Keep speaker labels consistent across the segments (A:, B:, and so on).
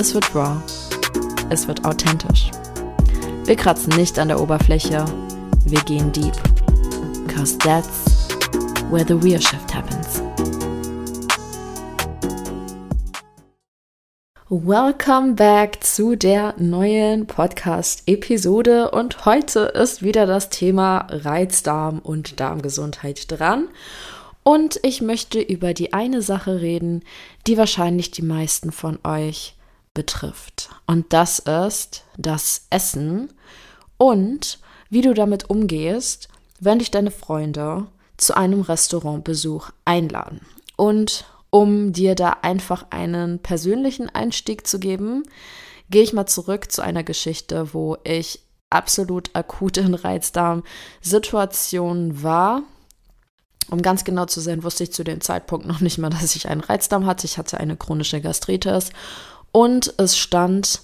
A: es wird raw, es wird authentisch. Wir kratzen nicht an der Oberfläche, wir gehen deep. Cause that's where the real shift happens. Welcome back zu der neuen Podcast-Episode und heute ist wieder das Thema Reizdarm und Darmgesundheit dran. Und ich möchte über die eine Sache reden, die wahrscheinlich die meisten von euch betrifft. Und das ist das Essen und wie du damit umgehst, wenn dich deine Freunde zu einem Restaurantbesuch einladen. Und um dir da einfach einen persönlichen Einstieg zu geben, gehe ich mal zurück zu einer Geschichte, wo ich absolut akut in Reizdarm-Situationen war um ganz genau zu sein, wusste ich zu dem Zeitpunkt noch nicht mal, dass ich einen Reizdarm hatte. Ich hatte eine chronische Gastritis und es stand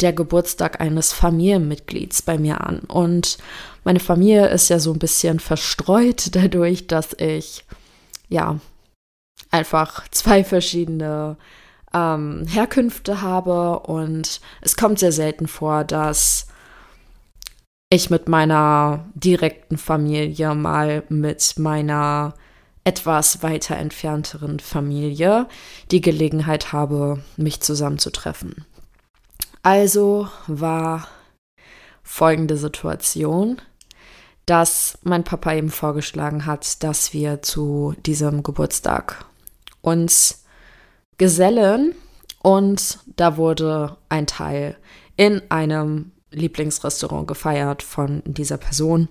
A: der Geburtstag eines Familienmitglieds bei mir an. Und meine Familie ist ja so ein bisschen verstreut dadurch, dass ich ja einfach zwei verschiedene ähm, Herkünfte habe und es kommt sehr selten vor, dass ich mit meiner direkten Familie mal mit meiner etwas weiter entfernteren Familie die Gelegenheit habe, mich zusammenzutreffen. Also war folgende Situation, dass mein Papa eben vorgeschlagen hat, dass wir zu diesem Geburtstag uns gesellen und da wurde ein Teil in einem Lieblingsrestaurant gefeiert von dieser Person.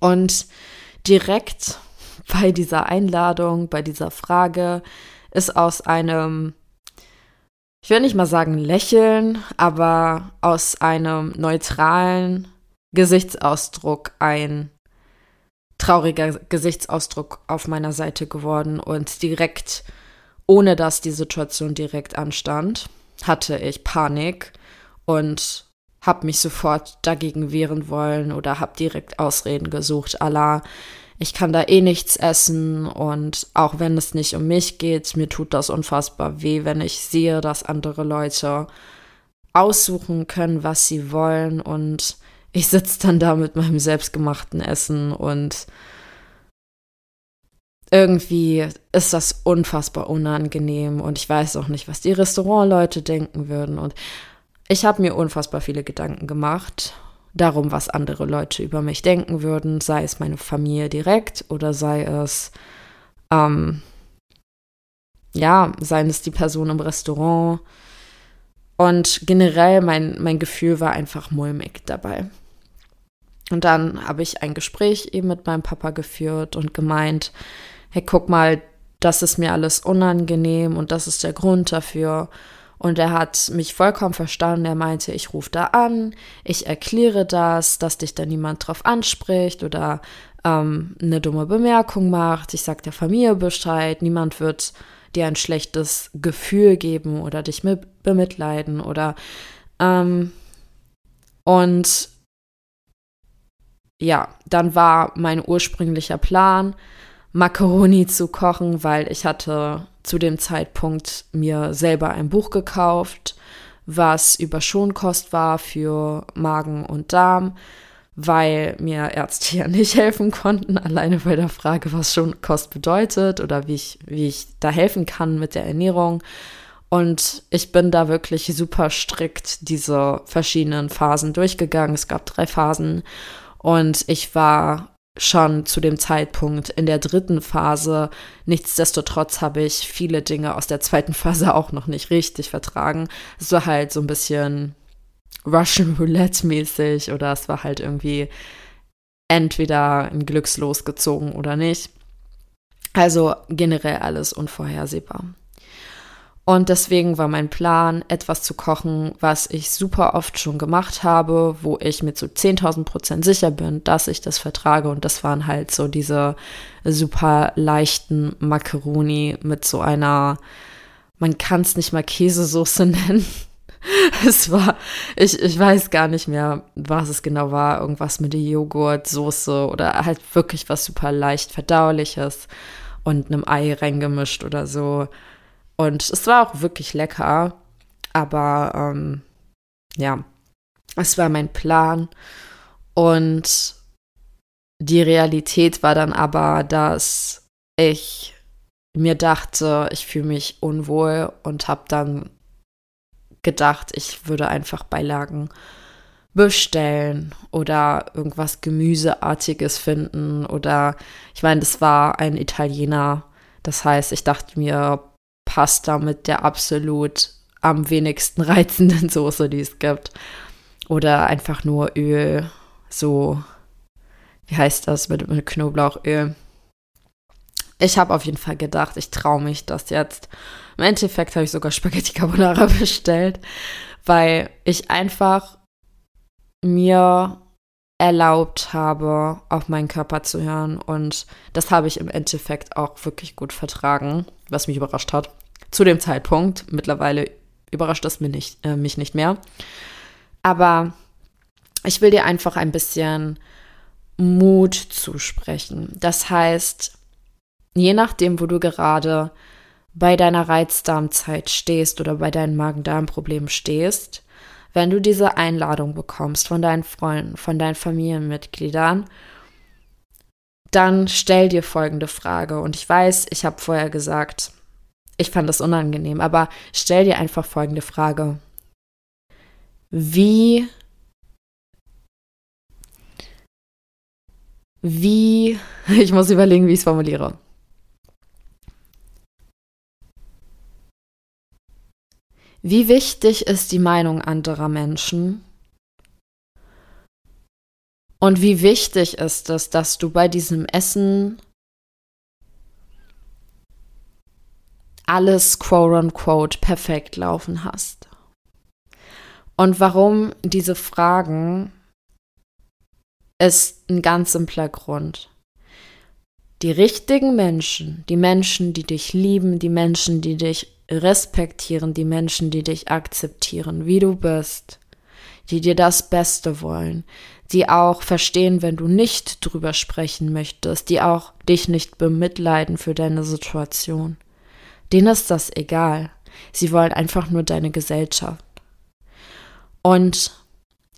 A: Und direkt bei dieser Einladung, bei dieser Frage ist aus einem, ich will nicht mal sagen Lächeln, aber aus einem neutralen Gesichtsausdruck ein trauriger Gesichtsausdruck auf meiner Seite geworden und direkt, ohne dass die Situation direkt anstand, hatte ich Panik und habe mich sofort dagegen wehren wollen oder habe direkt Ausreden gesucht, Allah, ich kann da eh nichts essen und auch wenn es nicht um mich geht, mir tut das unfassbar weh, wenn ich sehe, dass andere Leute aussuchen können, was sie wollen und ich sitze dann da mit meinem selbstgemachten Essen und irgendwie ist das unfassbar unangenehm und ich weiß auch nicht, was die Restaurantleute denken würden und ich habe mir unfassbar viele Gedanken gemacht darum, was andere Leute über mich denken würden, sei es meine Familie direkt oder sei es, ähm, ja, seien es die Person im Restaurant. Und generell mein, mein Gefühl war einfach mulmig dabei. Und dann habe ich ein Gespräch eben mit meinem Papa geführt und gemeint, hey, guck mal, das ist mir alles unangenehm und das ist der Grund dafür. Und er hat mich vollkommen verstanden. Er meinte, ich rufe da an, ich erkläre das, dass dich da niemand drauf anspricht oder ähm, eine dumme Bemerkung macht. Ich sage der Familie Bescheid. Niemand wird dir ein schlechtes Gefühl geben oder dich mit bemitleiden oder ähm, und ja, dann war mein ursprünglicher Plan, Macaroni zu kochen, weil ich hatte zu dem Zeitpunkt mir selber ein Buch gekauft, was über Schonkost war für Magen und Darm, weil mir Ärzte ja nicht helfen konnten, alleine bei der Frage, was Schonkost bedeutet oder wie ich, wie ich da helfen kann mit der Ernährung. Und ich bin da wirklich super strikt diese verschiedenen Phasen durchgegangen. Es gab drei Phasen und ich war schon zu dem Zeitpunkt in der dritten Phase. Nichtsdestotrotz habe ich viele Dinge aus der zweiten Phase auch noch nicht richtig vertragen. Es war halt so ein bisschen Russian Roulette mäßig oder es war halt irgendwie entweder ein Glückslos gezogen oder nicht. Also generell alles unvorhersehbar. Und deswegen war mein Plan, etwas zu kochen, was ich super oft schon gemacht habe, wo ich mit so 10.000 Prozent sicher bin, dass ich das vertrage. Und das waren halt so diese super leichten Macaroni mit so einer, man kann es nicht mal Käsesoße nennen. es war, ich, ich weiß gar nicht mehr, was es genau war. Irgendwas mit der Joghurtsoße oder halt wirklich was super leicht verdauliches und einem Ei reingemischt oder so. Und es war auch wirklich lecker. Aber ähm, ja, es war mein Plan. Und die Realität war dann aber, dass ich mir dachte, ich fühle mich unwohl und habe dann gedacht, ich würde einfach Beilagen bestellen oder irgendwas Gemüseartiges finden oder ich meine, das war ein Italiener. Das heißt, ich dachte mir, Pasta mit der absolut am wenigsten reizenden Soße, die es gibt. Oder einfach nur Öl, so, wie heißt das, mit, mit Knoblauchöl. Ich habe auf jeden Fall gedacht, ich traue mich das jetzt. Im Endeffekt habe ich sogar Spaghetti Carbonara bestellt, weil ich einfach mir erlaubt habe, auf meinen Körper zu hören. Und das habe ich im Endeffekt auch wirklich gut vertragen, was mich überrascht hat. Zu dem Zeitpunkt. Mittlerweile überrascht das mich nicht, äh, mich nicht mehr. Aber ich will dir einfach ein bisschen Mut zusprechen. Das heißt, je nachdem, wo du gerade bei deiner Reizdarmzeit stehst oder bei deinen Magen-Darm-Problemen stehst, wenn du diese Einladung bekommst von deinen Freunden, von deinen Familienmitgliedern, dann stell dir folgende Frage. Und ich weiß, ich habe vorher gesagt, ich fand das unangenehm, aber stell dir einfach folgende Frage. Wie wie ich muss überlegen, wie ich es formuliere. Wie wichtig ist die Meinung anderer Menschen? Und wie wichtig ist es, dass du bei diesem Essen alles quote-unquote perfekt laufen hast? Und warum diese Fragen ist ein ganz simpler Grund. Die richtigen Menschen, die Menschen, die dich lieben, die Menschen, die dich respektieren die Menschen, die dich akzeptieren, wie du bist, die dir das Beste wollen, die auch verstehen, wenn du nicht drüber sprechen möchtest, die auch dich nicht bemitleiden für deine Situation. Denen ist das egal. Sie wollen einfach nur deine Gesellschaft. Und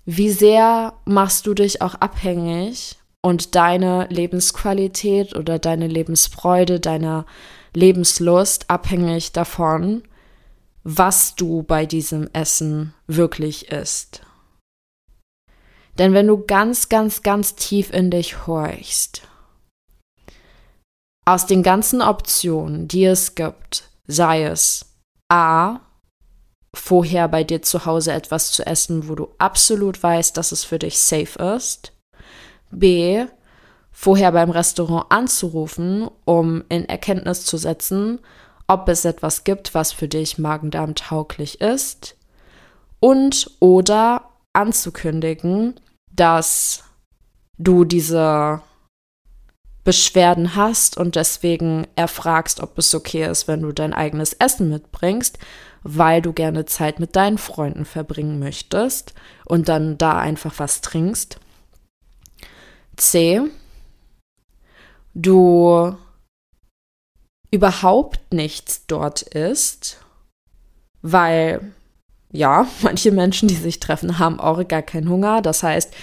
A: wie sehr machst du dich auch abhängig und deine Lebensqualität oder deine Lebensfreude, deine Lebenslust abhängig davon, was du bei diesem Essen wirklich isst. Denn wenn du ganz, ganz, ganz tief in dich horchst, aus den ganzen Optionen, die es gibt, sei es A, vorher bei dir zu Hause etwas zu essen, wo du absolut weißt, dass es für dich safe ist, B, vorher beim Restaurant anzurufen, um in Erkenntnis zu setzen, ob es etwas gibt, was für dich Magen-Darm tauglich ist. Und oder anzukündigen, dass du diese Beschwerden hast und deswegen erfragst, ob es okay ist, wenn du dein eigenes Essen mitbringst, weil du gerne Zeit mit deinen Freunden verbringen möchtest und dann da einfach was trinkst. C du überhaupt nichts dort isst, weil ja, manche Menschen, die sich treffen, haben auch gar keinen Hunger. Das heißt,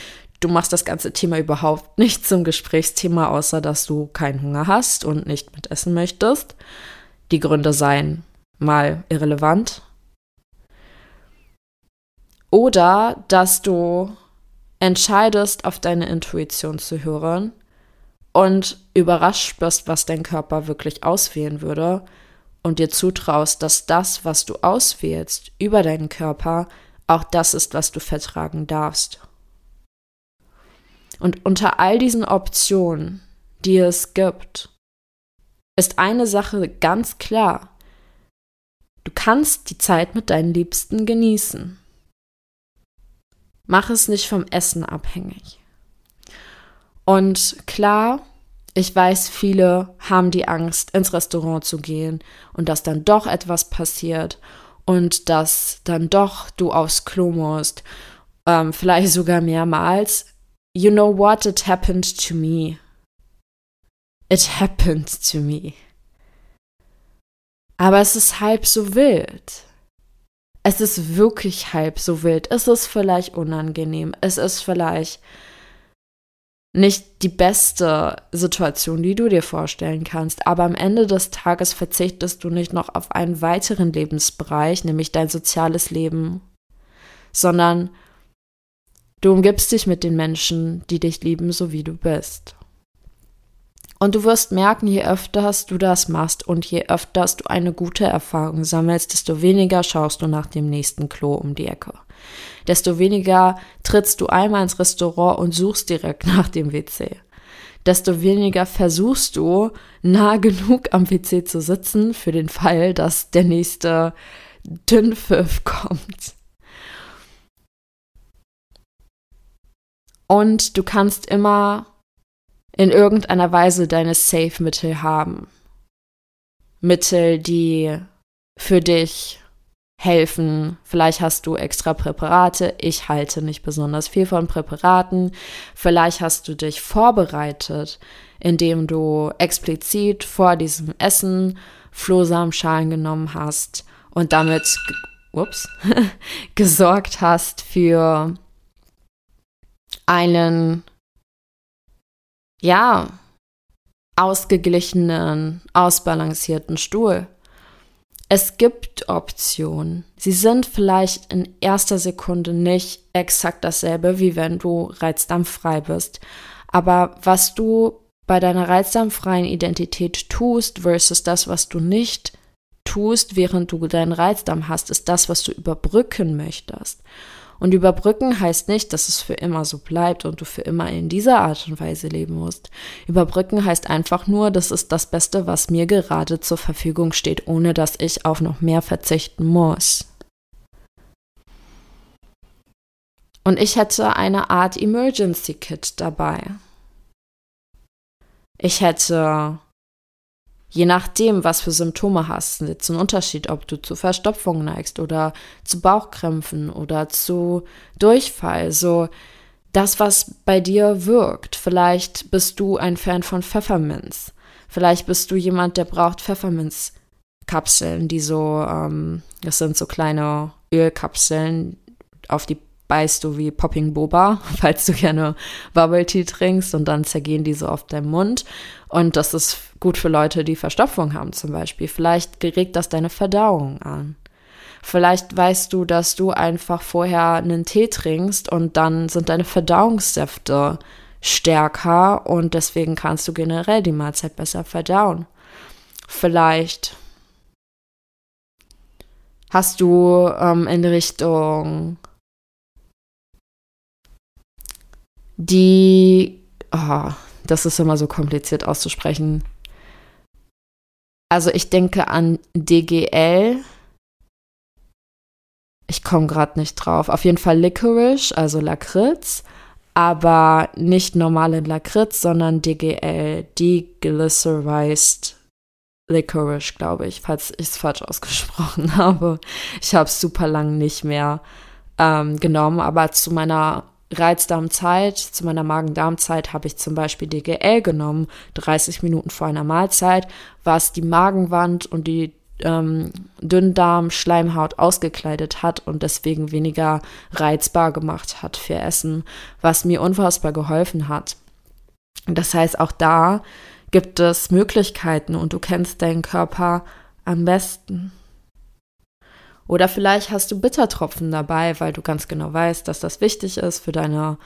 A: du machst das ganze Thema überhaupt nicht zum Gesprächsthema, außer dass du keinen Hunger hast und nicht mitessen möchtest. Die Gründe seien mal irrelevant. Oder dass du entscheidest, auf deine Intuition zu hören und überrascht bist, was dein Körper wirklich auswählen würde und dir zutraust, dass das, was du auswählst über deinen Körper, auch das ist, was du vertragen darfst. Und unter all diesen Optionen, die es gibt, ist eine Sache ganz klar. Du kannst die Zeit mit deinen Liebsten genießen. Mach es nicht vom Essen abhängig. Und klar, ich weiß, viele haben die Angst, ins Restaurant zu gehen und dass dann doch etwas passiert und dass dann doch du aufs Klo musst, ähm, vielleicht sogar mehrmals. You know what? It happened to me. It happened to me. Aber es ist halb so wild. Es ist wirklich halb so wild. Es ist vielleicht unangenehm. Es ist vielleicht nicht die beste Situation, die du dir vorstellen kannst. Aber am Ende des Tages verzichtest du nicht noch auf einen weiteren Lebensbereich, nämlich dein soziales Leben, sondern du umgibst dich mit den Menschen, die dich lieben, so wie du bist. Und du wirst merken, je öfters du das machst und je öfters du eine gute Erfahrung sammelst, desto weniger schaust du nach dem nächsten Klo um die Ecke. Desto weniger trittst du einmal ins Restaurant und suchst direkt nach dem WC. Desto weniger versuchst du, nah genug am WC zu sitzen für den Fall, dass der nächste Dünnpfiff kommt. Und du kannst immer in irgendeiner Weise deine Safe-Mittel haben. Mittel, die für dich helfen. Vielleicht hast du extra Präparate. Ich halte nicht besonders viel von Präparaten. Vielleicht hast du dich vorbereitet, indem du explizit vor diesem Essen Flohsamenschalen genommen hast und damit ups, gesorgt hast für einen ja, ausgeglichenen, ausbalancierten Stuhl. Es gibt Optionen. Sie sind vielleicht in erster Sekunde nicht exakt dasselbe, wie wenn du reizdarmfrei bist. Aber was du bei deiner reizdarmfreien Identität tust versus das, was du nicht tust, während du deinen Reizdarm hast, ist das, was du überbrücken möchtest. Und überbrücken heißt nicht, dass es für immer so bleibt und du für immer in dieser Art und Weise leben musst. Überbrücken heißt einfach nur, das ist das Beste, was mir gerade zur Verfügung steht, ohne dass ich auf noch mehr verzichten muss. Und ich hätte eine Art Emergency Kit dabei. Ich hätte Je nachdem, was für Symptome hast, ist jetzt ein Unterschied, ob du zu Verstopfung neigst oder zu Bauchkrämpfen oder zu Durchfall. So das, was bei dir wirkt. Vielleicht bist du ein Fan von Pfefferminz. Vielleicht bist du jemand, der braucht Pfefferminzkapseln, die so, ähm, das sind so kleine Ölkapseln, auf die beißt du wie Popping Boba, falls du gerne Bubble Tea trinkst und dann zergehen die so auf deinem Mund. Und das ist gut für Leute, die Verstopfung haben zum Beispiel. Vielleicht regt das deine Verdauung an. Vielleicht weißt du, dass du einfach vorher einen Tee trinkst und dann sind deine Verdauungssäfte stärker und deswegen kannst du generell die Mahlzeit besser verdauen. Vielleicht hast du ähm, in Richtung die, oh, das ist immer so kompliziert auszusprechen. Also ich denke an DGL. Ich komme gerade nicht drauf. Auf jeden Fall Licorice, also Lakritz, aber nicht normale Lakritz, sondern DGL, Deglycerized Licorice, glaube ich, falls ich es falsch ausgesprochen habe. Ich habe es super lang nicht mehr ähm, genommen, aber zu meiner Reizdarmzeit, zu meiner Magen-Darm-Zeit habe ich zum Beispiel DGL genommen, 30 Minuten vor einer Mahlzeit, was die Magenwand und die ähm, Dünndarm-Schleimhaut ausgekleidet hat und deswegen weniger reizbar gemacht hat für Essen, was mir unfassbar geholfen hat. Das heißt, auch da gibt es Möglichkeiten und du kennst deinen Körper am besten. Oder vielleicht hast du Bittertropfen dabei, weil du ganz genau weißt, dass das wichtig ist für deine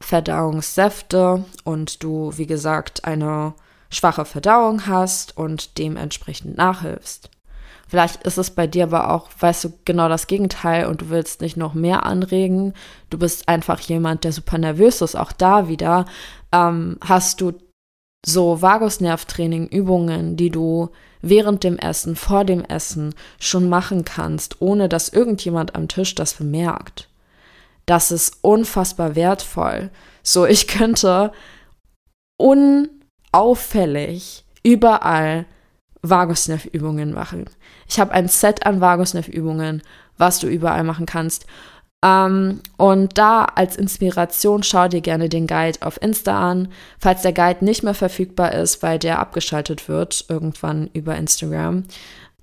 A: Verdauungssäfte und du, wie gesagt, eine schwache Verdauung hast und dementsprechend nachhilfst. Vielleicht ist es bei dir aber auch, weißt du, genau das Gegenteil und du willst nicht noch mehr anregen. Du bist einfach jemand, der super nervös ist. Auch da wieder ähm, hast du so Vagusnervtraining, Übungen, die du während dem Essen, vor dem Essen schon machen kannst, ohne dass irgendjemand am Tisch das bemerkt. Das ist unfassbar wertvoll. So, ich könnte unauffällig überall Vagusnerv-Übungen machen. Ich habe ein Set an Vagusnerv-Übungen, was du überall machen kannst. Ähm, und da als Inspiration schau dir gerne den Guide auf Insta an. Falls der Guide nicht mehr verfügbar ist, weil der abgeschaltet wird, irgendwann über Instagram.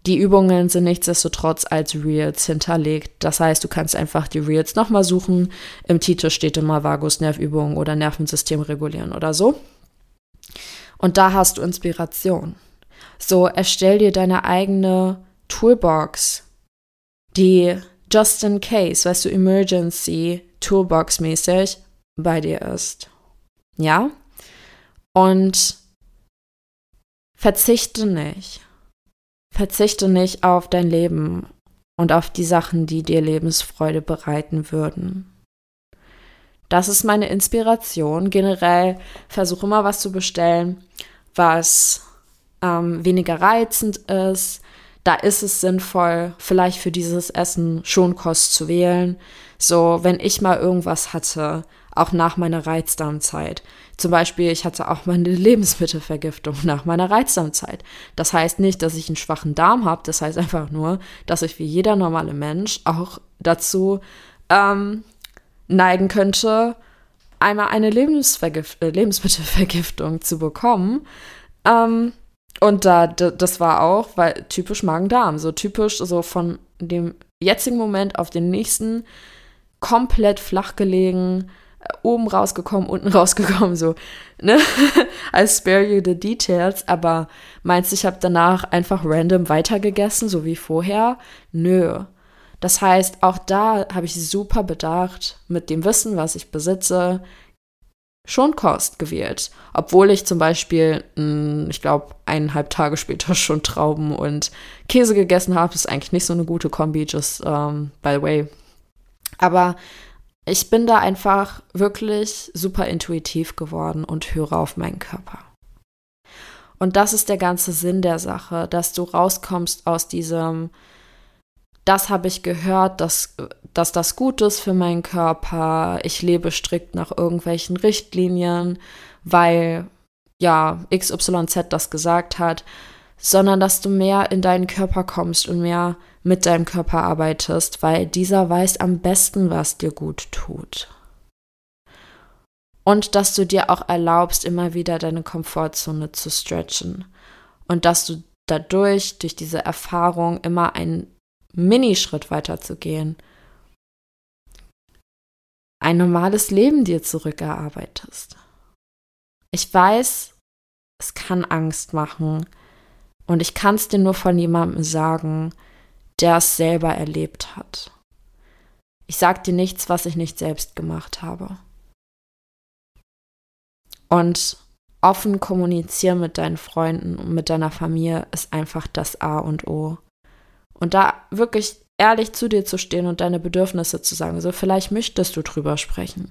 A: Die Übungen sind nichtsdestotrotz als Reels hinterlegt. Das heißt, du kannst einfach die Reels nochmal suchen. Im Titel steht immer Vagusnervübungen oder Nervensystem regulieren oder so. Und da hast du Inspiration. So, erstell dir deine eigene Toolbox, die just in case, weißt du, Emergency Toolbox mäßig bei dir ist. Ja? Und verzichte nicht. Verzichte nicht auf dein Leben und auf die Sachen, die dir Lebensfreude bereiten würden. Das ist meine Inspiration. Generell versuche immer was zu bestellen, was ähm, weniger reizend ist, da ist es sinnvoll, vielleicht für dieses Essen Schonkost zu wählen. So, wenn ich mal irgendwas hatte, auch nach meiner Reizdarmzeit. Zum Beispiel, ich hatte auch mal eine Lebensmittelvergiftung nach meiner Reizdarmzeit. Das heißt nicht, dass ich einen schwachen Darm habe, das heißt einfach nur, dass ich wie jeder normale Mensch auch dazu ähm, neigen könnte, einmal eine Lebensvergif äh, Lebensmittelvergiftung zu bekommen. Ähm, und da, das war auch, weil typisch Magen-Darm, so typisch so von dem jetzigen Moment auf den nächsten komplett flach gelegen, äh, oben rausgekommen, unten rausgekommen, so, ne? I spare you the details, aber meinst du, ich habe danach einfach random weitergegessen, so wie vorher? Nö. Das heißt, auch da habe ich super bedacht, mit dem Wissen, was ich besitze, Schonkost gewählt. Obwohl ich zum Beispiel, hm, ich glaube, eineinhalb Tage später schon Trauben und Käse gegessen habe. Ist eigentlich nicht so eine gute Kombi, just um, by the way. Aber ich bin da einfach wirklich super intuitiv geworden und höre auf meinen Körper. Und das ist der ganze Sinn der Sache, dass du rauskommst aus diesem, das habe ich gehört, dass, dass das gut ist für meinen Körper. Ich lebe strikt nach irgendwelchen Richtlinien, weil ja XYZ das gesagt hat, sondern dass du mehr in deinen Körper kommst und mehr mit deinem Körper arbeitest, weil dieser weiß am besten, was dir gut tut. Und dass du dir auch erlaubst, immer wieder deine Komfortzone zu stretchen. Und dass du dadurch, durch diese Erfahrung, immer einen Minischritt weiterzugehen, ein normales Leben dir zurückerarbeitest. Ich weiß, es kann Angst machen und ich kann es dir nur von jemandem sagen, der es selber erlebt hat. Ich sage dir nichts, was ich nicht selbst gemacht habe. Und offen kommunizieren mit deinen Freunden und mit deiner Familie ist einfach das A und O. Und da wirklich ehrlich zu dir zu stehen und deine Bedürfnisse zu sagen. So, vielleicht möchtest du drüber sprechen.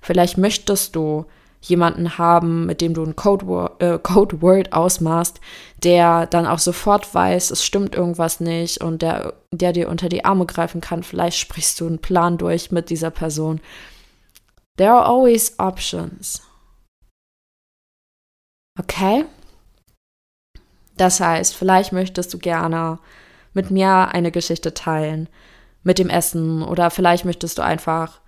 A: Vielleicht möchtest du jemanden haben, mit dem du ein Codeword, äh, Codeword ausmachst, der dann auch sofort weiß, es stimmt irgendwas nicht und der, der dir unter die Arme greifen kann. Vielleicht sprichst du einen Plan durch mit dieser Person. There are always options. Okay? Das heißt, vielleicht möchtest du gerne mit mir eine Geschichte teilen, mit dem Essen oder vielleicht möchtest du einfach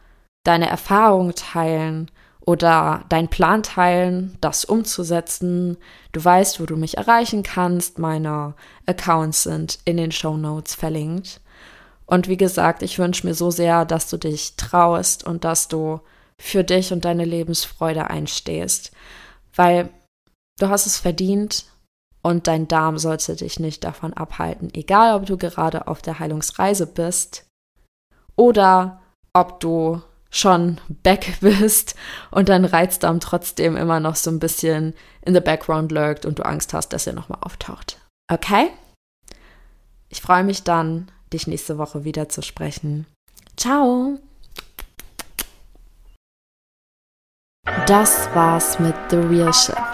A: deine Erfahrung teilen oder deinen Plan teilen, das umzusetzen. Du weißt, wo du mich erreichen kannst. Meine Accounts sind in den Show Notes verlinkt. Und wie gesagt, ich wünsche mir so sehr, dass du dich traust und dass du für dich und deine Lebensfreude einstehst, weil du hast es verdient, und dein Darm sollte dich nicht davon abhalten, egal ob du gerade auf der Heilungsreise bist oder ob du schon back bist und dein Reizdarm trotzdem immer noch so ein bisschen in the background lurkt und du Angst hast, dass er nochmal auftaucht. Okay? Ich freue mich dann, dich nächste Woche wieder zu sprechen. Ciao! Das war's mit The Real Shift.